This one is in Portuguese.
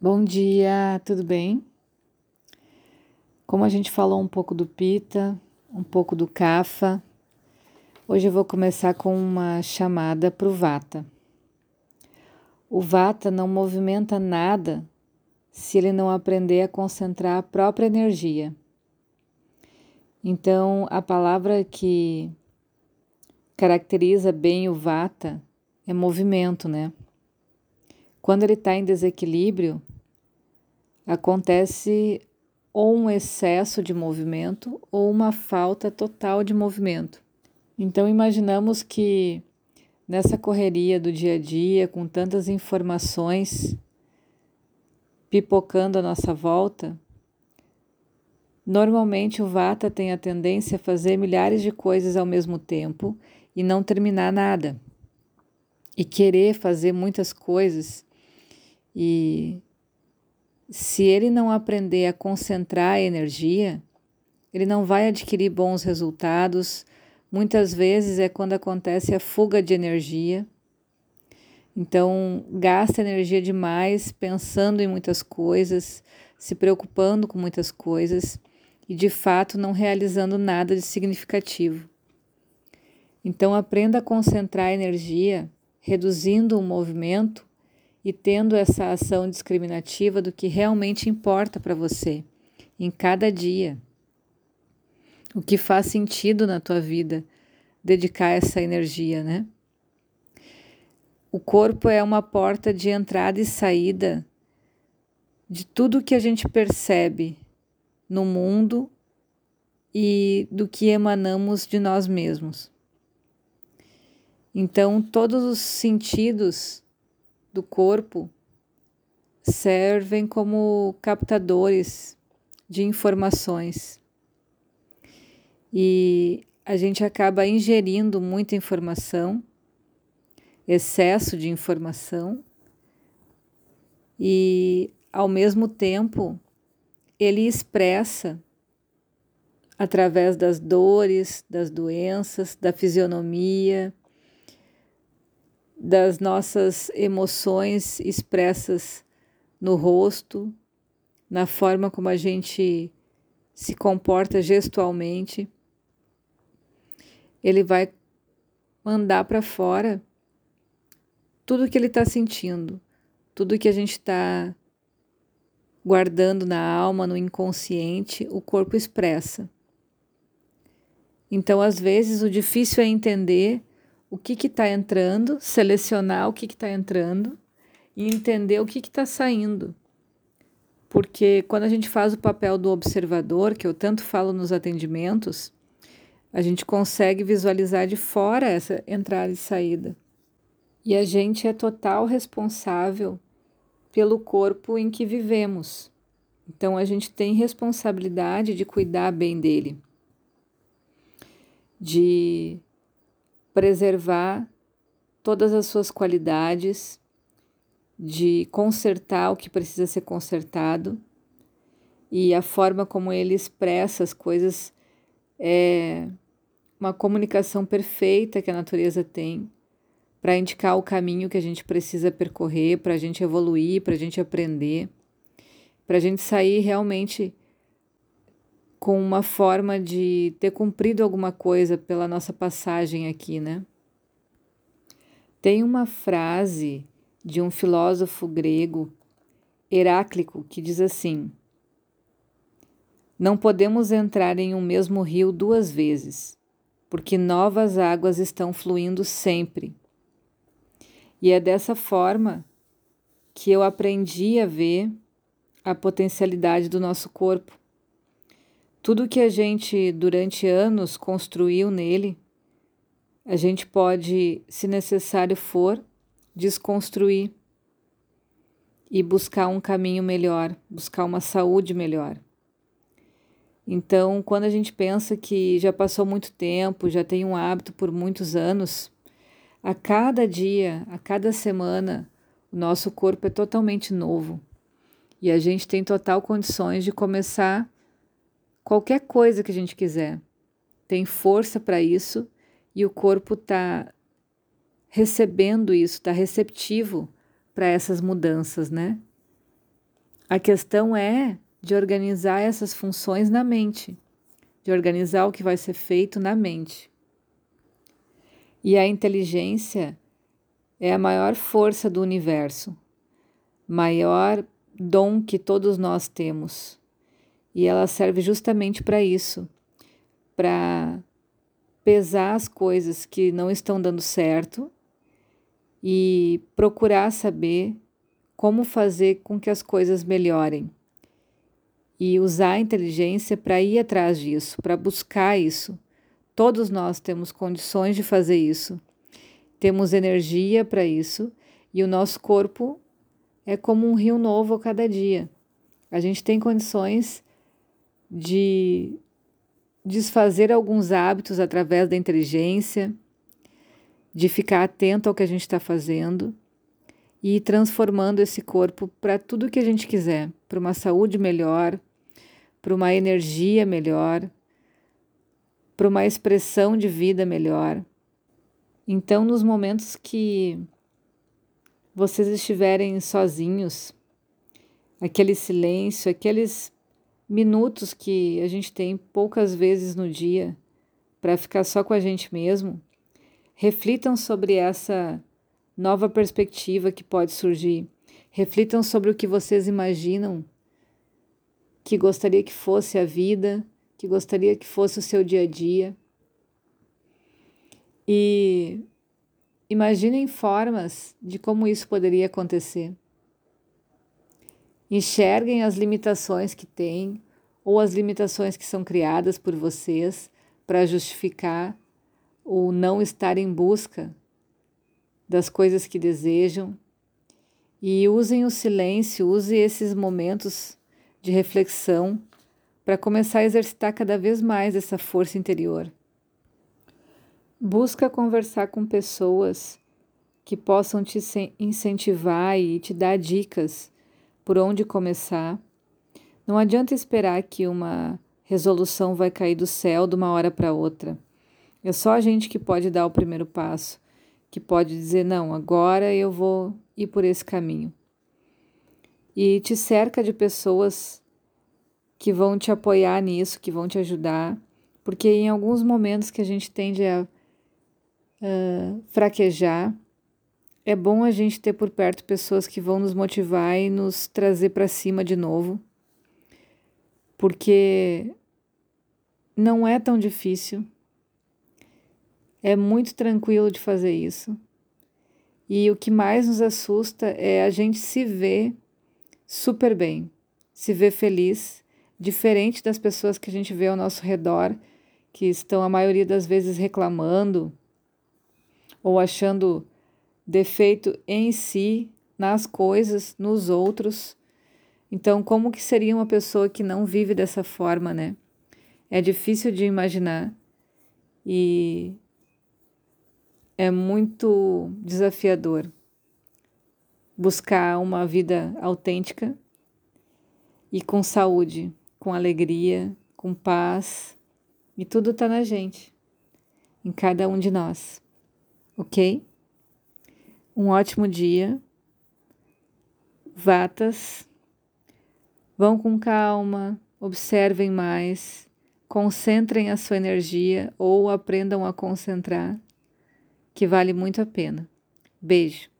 Bom dia, tudo bem? Como a gente falou um pouco do Pita, um pouco do Kapha, hoje eu vou começar com uma chamada para o Vata. O Vata não movimenta nada se ele não aprender a concentrar a própria energia. Então, a palavra que caracteriza bem o Vata é movimento, né? Quando ele está em desequilíbrio, acontece ou um excesso de movimento ou uma falta total de movimento. Então, imaginamos que nessa correria do dia a dia, com tantas informações pipocando à nossa volta, normalmente o Vata tem a tendência a fazer milhares de coisas ao mesmo tempo e não terminar nada. E querer fazer muitas coisas e se ele não aprender a concentrar a energia, ele não vai adquirir bons resultados. Muitas vezes é quando acontece a fuga de energia. Então, gasta energia demais pensando em muitas coisas, se preocupando com muitas coisas e de fato não realizando nada de significativo. Então, aprenda a concentrar a energia, reduzindo o movimento e tendo essa ação discriminativa do que realmente importa para você em cada dia. O que faz sentido na tua vida, dedicar essa energia, né? O corpo é uma porta de entrada e saída de tudo que a gente percebe no mundo e do que emanamos de nós mesmos. Então, todos os sentidos do corpo servem como captadores de informações. E a gente acaba ingerindo muita informação, excesso de informação, e ao mesmo tempo ele expressa através das dores, das doenças, da fisionomia, das nossas emoções expressas no rosto, na forma como a gente se comporta gestualmente. Ele vai mandar para fora tudo que ele está sentindo, tudo que a gente está guardando na alma, no inconsciente, o corpo expressa. Então, às vezes, o difícil é entender o que está entrando, selecionar o que está entrando e entender o que está saindo. Porque quando a gente faz o papel do observador, que eu tanto falo nos atendimentos, a gente consegue visualizar de fora essa entrada e saída. E a gente é total responsável pelo corpo em que vivemos. Então a gente tem responsabilidade de cuidar bem dele, de preservar todas as suas qualidades, de consertar o que precisa ser consertado. E a forma como ele expressa as coisas é uma comunicação perfeita que a natureza tem para indicar o caminho que a gente precisa percorrer, para a gente evoluir, para a gente aprender, para a gente sair realmente com uma forma de ter cumprido alguma coisa pela nossa passagem aqui, né? Tem uma frase de um filósofo grego, Heráclito, que diz assim: Não podemos entrar em um mesmo rio duas vezes, porque novas águas estão fluindo sempre. E é dessa forma que eu aprendi a ver a potencialidade do nosso corpo tudo que a gente durante anos construiu nele, a gente pode, se necessário for, desconstruir e buscar um caminho melhor, buscar uma saúde melhor. Então, quando a gente pensa que já passou muito tempo, já tem um hábito por muitos anos, a cada dia, a cada semana, o nosso corpo é totalmente novo e a gente tem total condições de começar qualquer coisa que a gente quiser. Tem força para isso e o corpo está recebendo isso, está receptivo para essas mudanças, né? A questão é de organizar essas funções na mente, de organizar o que vai ser feito na mente. E a inteligência é a maior força do universo, maior dom que todos nós temos. E ela serve justamente para isso, para pesar as coisas que não estão dando certo e procurar saber como fazer com que as coisas melhorem. E usar a inteligência para ir atrás disso, para buscar isso. Todos nós temos condições de fazer isso. Temos energia para isso e o nosso corpo é como um rio novo a cada dia. A gente tem condições de desfazer alguns hábitos através da inteligência, de ficar atento ao que a gente está fazendo e ir transformando esse corpo para tudo que a gente quiser, para uma saúde melhor, para uma energia melhor, para uma expressão de vida melhor. Então, nos momentos que vocês estiverem sozinhos, aquele silêncio, aqueles minutos que a gente tem poucas vezes no dia para ficar só com a gente mesmo, reflitam sobre essa nova perspectiva que pode surgir. Reflitam sobre o que vocês imaginam que gostaria que fosse a vida, que gostaria que fosse o seu dia a dia. E imaginem formas de como isso poderia acontecer. Enxerguem as limitações que têm ou as limitações que são criadas por vocês para justificar o não estar em busca das coisas que desejam. E usem o silêncio, use esses momentos de reflexão para começar a exercitar cada vez mais essa força interior. Busca conversar com pessoas que possam te incentivar e te dar dicas por onde começar. Não adianta esperar que uma resolução vai cair do céu de uma hora para outra. É só a gente que pode dar o primeiro passo, que pode dizer: não, agora eu vou ir por esse caminho. E te cerca de pessoas que vão te apoiar nisso, que vão te ajudar, porque em alguns momentos que a gente tende a uh, fraquejar, é bom a gente ter por perto pessoas que vão nos motivar e nos trazer para cima de novo, porque não é tão difícil, é muito tranquilo de fazer isso. E o que mais nos assusta é a gente se ver super bem, se ver feliz, diferente das pessoas que a gente vê ao nosso redor, que estão a maioria das vezes reclamando ou achando defeito em si, nas coisas, nos outros. Então, como que seria uma pessoa que não vive dessa forma, né? É difícil de imaginar e é muito desafiador buscar uma vida autêntica e com saúde, com alegria, com paz, e tudo está na gente, em cada um de nós, ok? Um ótimo dia. Vatas. Vão com calma, observem mais, concentrem a sua energia ou aprendam a concentrar, que vale muito a pena. Beijo.